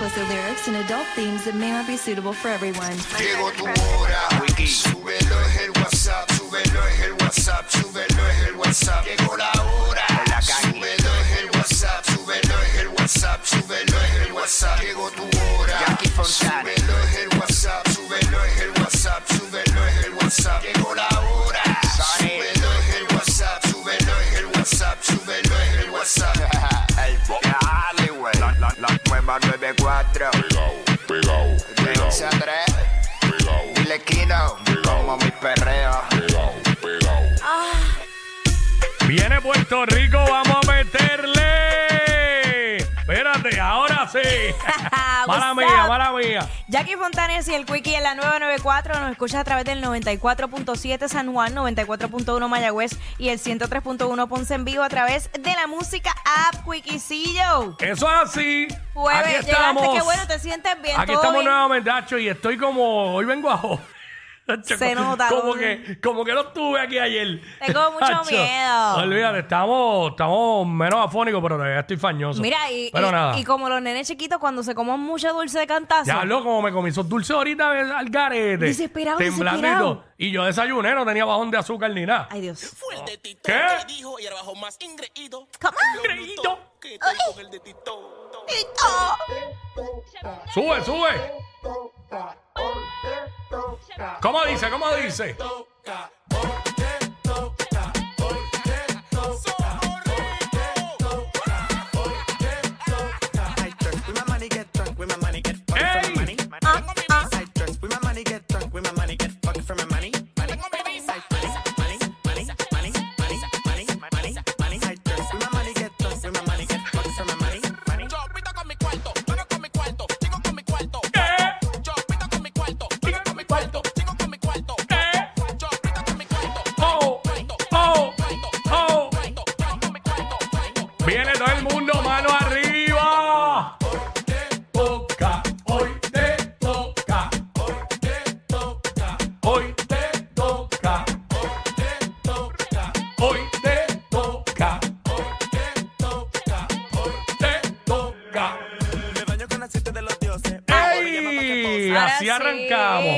explicit lyrics and adult themes that may not be suitable for everyone. Llegó tu hora, súbelo es el WhatsApp, súbelo es el WhatsApp, súbelo es el WhatsApp. Llegó la hora, súbelo es el WhatsApp, súbelo es el WhatsApp, súbelo es el WhatsApp. Llegó tu hora, súbelo es 94. Pegao, pegao, De 11 a 3. pegao, Dile Kino. Como mi perreo. pegao, pegao. Viene Puerto Rico, vamos mala mía, mala mía. Jackie Fontanes y el Quickie en la 994 nos escuchas a través del 94.7 San Juan, 94.1 Mayagüez y el 103.1 Ponce en vivo a través de la música app Quickiecillo. Eso es así. Jueves, Aquí llegaste, estamos. qué bueno, te sientes bien. Aquí ¿todo estamos bien? nuevamente, Nacho, y estoy como. Hoy vengo a. Se como- nota, Como que, como que no estuve aquí ayer. Tengo mucho miedo. Olvídate, estamos, estamos menos afónicos, pero todavía estoy fañoso. Mira, y, Pero y- nada. y como los nenes chiquitos cuando se comen mucho dulce de cantazo. Ya lo como me comí esos dulces ahorita al garete. Desesperado, desesperado. Y yo desayuné, no tenía bajón de azúcar ni nada. Ay, Dios. Fue el de Tito ¿Qué? que dijo y era bajo más ingreído. Come on. Ingreído. Que estoy con el de Tito. Sube, sube. ¿Cómo dice? ¿Cómo dice? Toca. Hoy te toca. Hoy te toca. Hoy te toca. Me baño con aceite de los dioses. ¡Ey! Ahora Así sí, arrancamos.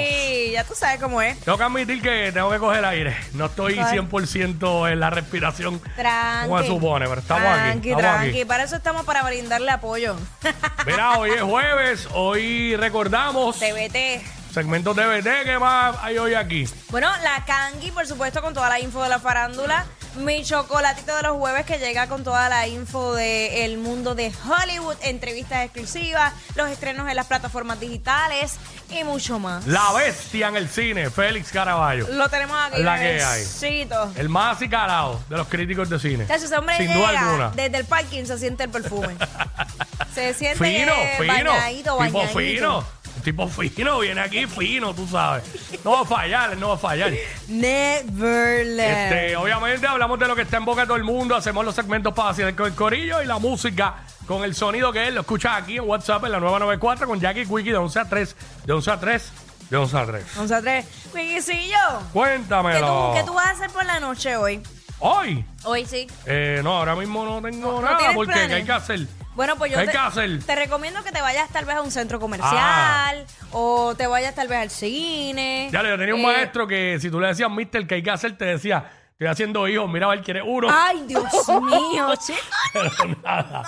ya tú sabes cómo es. Tengo que admitir que tengo que coger aire. No estoy Ay. 100% en la respiración Tranqui. como se supone, pero estamos aquí. Tranqui, Estamos tranqui. aquí. Para eso estamos, para brindarle apoyo. Mira, hoy es jueves. Hoy recordamos TBT. Segmentos de BT. ¿Qué más hay hoy aquí? Bueno, la Kangi, por supuesto, con toda la info de la farándula. Mi chocolatito de los jueves que llega con toda la info del mundo de Hollywood, entrevistas exclusivas, los estrenos en las plataformas digitales y mucho más. La bestia en el cine, Félix Caraballo. Lo tenemos aquí. La que hay. El más acicalado de los críticos de cine. Chacho, ese hombre Sin duda alguna. desde el parking se siente el perfume. se siente Fino, fino. bañadito, tipo bañadito. fino. Tipo fino, viene aquí fino, tú sabes. No va a fallar, no va a fallar. Neverland. Este, obviamente hablamos de lo que está en boca de todo el mundo, hacemos los segmentos para hacer con el corillo y la música con el sonido que él lo escucha aquí en WhatsApp en la 994 con Jackie Quickie de 11 a 3, de 11 a 3, de 11 a 3. Vamos a traer. Wikicillo. ¿Qué Cuéntamelo. tú, ¿Qué tú vas a hacer por la noche hoy? Hoy, Hoy sí. eh, no, ahora mismo no tengo ¿No nada tienes porque planes? ¿qué hay que hacer? Bueno, pues yo ¿Qué hay te, que hacer? te recomiendo que te vayas tal vez a un centro comercial Ah. o te vayas tal vez al cine. Ya yo tenía un Eh, maestro que si tú le decías, mister, ¿qué hay que hacer? Te decía, estoy haciendo hijos, mira a ver, ¿quieres uno? Ay, Dios mío, chico. Pero nada.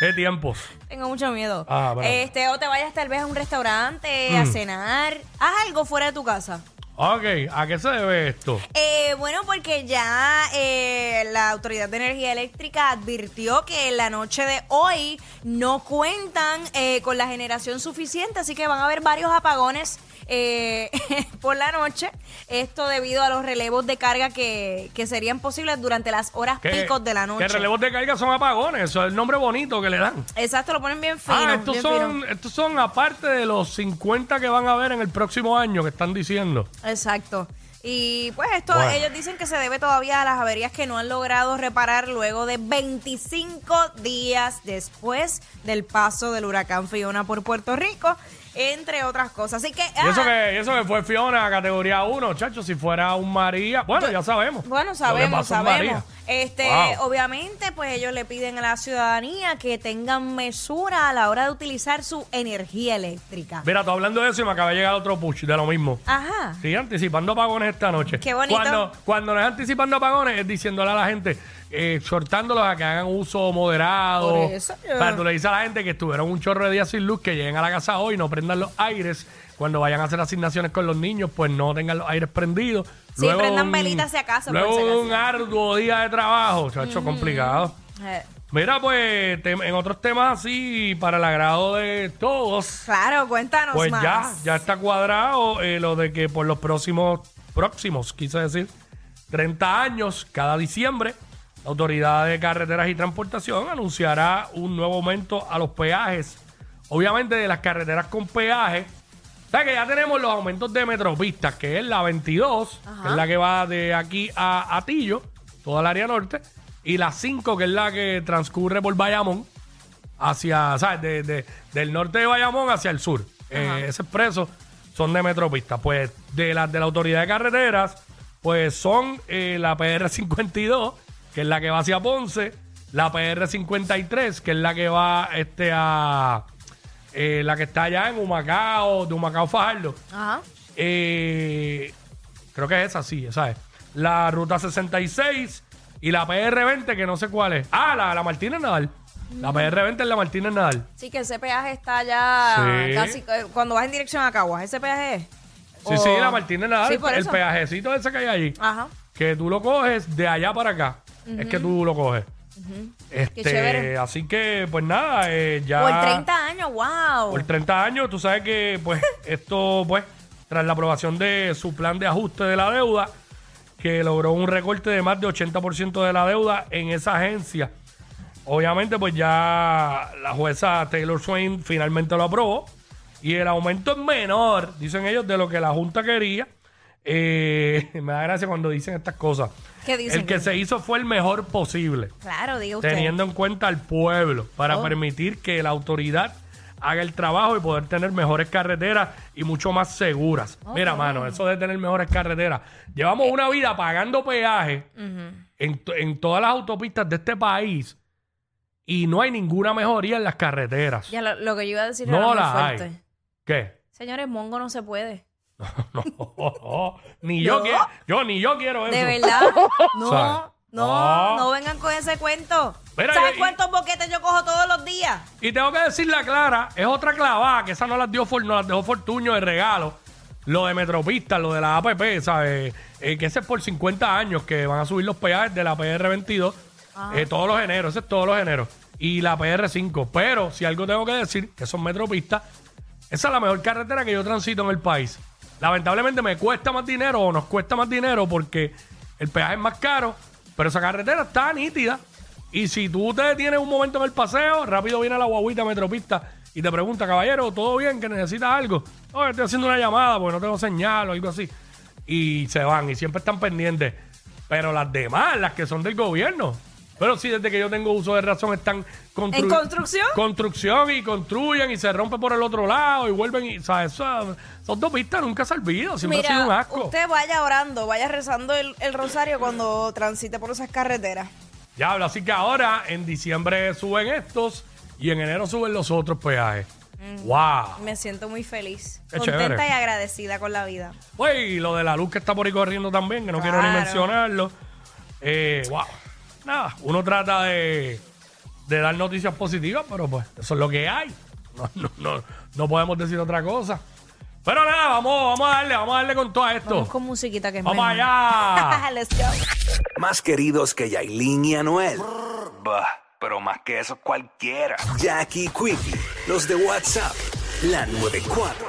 ¿Qué tiempos? Tengo mucho miedo. Ah, bueno. este, o te vayas tal vez a un restaurante a Mm. cenar. Haz algo fuera de tu casa. Ok, ¿a qué se debe esto? Eh, bueno, porque ya eh, la Autoridad de Energía Eléctrica advirtió que en la noche de hoy no cuentan eh, con la generación suficiente, así que van a haber varios apagones eh, por la noche. Esto debido a los relevos de carga que, que serían posibles durante las horas ¿Qué- picos de la noche. Que relevos de carga son apagones, eso es el nombre bonito que le dan. Exacto, lo ponen bien fino. ah, estos bien son, fino. estos son aparte de los 50 que van a haber en el próximo año que están diciendo. Exacto. Y pues esto, Bueno. ellos dicen que se debe todavía a las averías que no han logrado reparar luego de 25 días después del paso del huracán Fiona por Puerto Rico. Entre otras cosas. Así que. Y eso ah, que, y eso que fue Fiona, categoría 1, chacho, si fuera un María. Bueno, ya sabemos. Bueno, sabemos, sabemos. Este, Wow. obviamente, pues ellos le piden a la ciudadanía que tengan mesura a la hora de utilizar su energía eléctrica. Mira, tú hablando de eso y me acaba de llegar otro push de lo mismo. Ajá. Sí, anticipando apagones esta noche. Qué bonito. Cuando, cuando no es anticipando apagones, es diciéndole a la gente, exhortándolos a que hagan uso moderado. Por eso, yo- O sea, tú le dices a la gente que estuvieron un chorro de días sin luz, que lleguen a la casa hoy, no prendan los aires. Cuando vayan a hacer asignaciones con los niños, pues no tengan los aires prendidos. Sí, de prendan un- velitas si acaso, por Luego si de acaso. un arduo día de trabajo, chacho, complicado. Eh, Mira, pues, en otros temas así, para el agrado de todos, claro, cuéntanos pues más. ya, ya está cuadrado eh, lo de que por los próximos, próximos, quise decir, 30 años, cada diciembre, la Autoridad de Carreteras y Transportación anunciará un nuevo aumento a los peajes. Obviamente de las carreteras con peaje. O sea que ya tenemos los aumentos de Metropistas, que es la 22, que es la que va de aquí a Atillo, toda el área norte, y la 5, que es la que transcurre por Bayamón, hacia, ¿sabes? De- de- del norte de Bayamón hacia el sur. Eh, ese expreso son de Metropista. Pues de las de la Autoridad de Carreteras, pues son eh, la PR52, que es la que va hacia Ponce, la PR53, que es la que va este a eh, la que está allá en Humacao, de Humacao Fajardo. Ajá. Eh, creo que es esa, sí, esa es. La ruta 66 y la PR20, que no sé cuál es. Ah, la, la Martínez Nadal. La PR20 es la Martínez Nadal. Sí, que ese peaje está Sí. casi. eh, Cuando vas en dirección a Caguas, ese peaje es. Sí, O- sí, la Martínez Nadal. Sí, por el eso. peajecito ese que hay allí. Ajá. Que tú lo coges de allá para acá. Es que tú lo coges. Este, chévere. así que, pues nada, eh, ya. Por 30 años, wow. Por 30 años, tú sabes que, pues, esto, pues, tras la aprobación de su plan de ajuste de la deuda, que logró un recorte de más de 80% de la deuda en esa agencia. Obviamente, pues ya la jueza Taylor Swain finalmente lo aprobó. Y el aumento es menor, dicen ellos, de lo que la Junta quería. Eh, me da gracia cuando dicen estas cosas. ¿Qué dicen? El que se hizo fue el mejor posible Claro, diga usted. teniendo en cuenta al pueblo para Oh. permitir que la autoridad haga el trabajo y poder tener mejores carreteras y mucho más seguras. Mira, mano, eso de tener mejores carreteras. Llevamos una vida pagando peaje en, to- en todas las autopistas de este país y no hay ninguna mejoría en las carreteras. Ya lo, lo que yo iba a decir no era muy las fuerte. hay. ¿Qué? Señores, Mongo no se puede. No, ni yo No. quiero, yo ni yo quiero eso. De verdad. No, ¿Sabes? no, No. no vengan con ese cuento. Mira, ¿Sabes yo- cuántos boquetes yo cojo todos los días? Y tengo que decirle a Clara, es otra clavada, que esa no las dio For- no las dejó Fortuño de regalo. Lo de Metropista, lo de la APP, ¿sabes? Eh, que ese es por 50 años que van a subir los peajes de la PR22 eh, todos los eneros, ese es todos los eneros. Y la PR5. Pero si algo tengo que decir, que son Metropistas, esa es la mejor carretera que yo transito en el país. Lamentablemente me cuesta más dinero o nos cuesta más dinero porque el peaje es más caro, pero esa carretera está nítida. Y si tú te detienes un momento en el paseo, rápido viene la guaguita metropista y te pregunta, caballero, ¿todo bien? ¿Que necesitas algo? No, estoy haciendo una llamada porque no tengo señal o algo así. Y se van y siempre están pendientes. Pero las demás, las que son del gobierno. Pero sí, desde que yo tengo uso de razón están constru- ¿En construcción? construcción y construyen y se rompe por el otro lado y vuelven y, ¿sabes? Son dos pistas nunca se olvidan, siempre ha sido un asco. usted vaya orando, vaya rezando el, el rosario cuando transite por esas carreteras. Diablo, así que ahora en diciembre suben estos y en enero suben los otros peajes. ¡Wow! Me siento muy feliz, Qué contenta chévere. y agradecida con la vida. Pues, y lo de la luz que está por ahí corriendo también, que no quiero ni Claro. mencionarlo. Eh, ¡Wow! Nada, uno trata de, de dar noticias positivas, pero pues eso es lo que hay. No, no, no, no podemos decir otra cosa. Pero nada, vamos, vamos a darle, vamos a darle con todo esto. Vamos con musiquita que es Vamos mejor. allá. Let's go. Más queridos que Yailin y Anuel. Bah, pero más que eso cualquiera. Jackie Quickie, los de WhatsApp, la 94.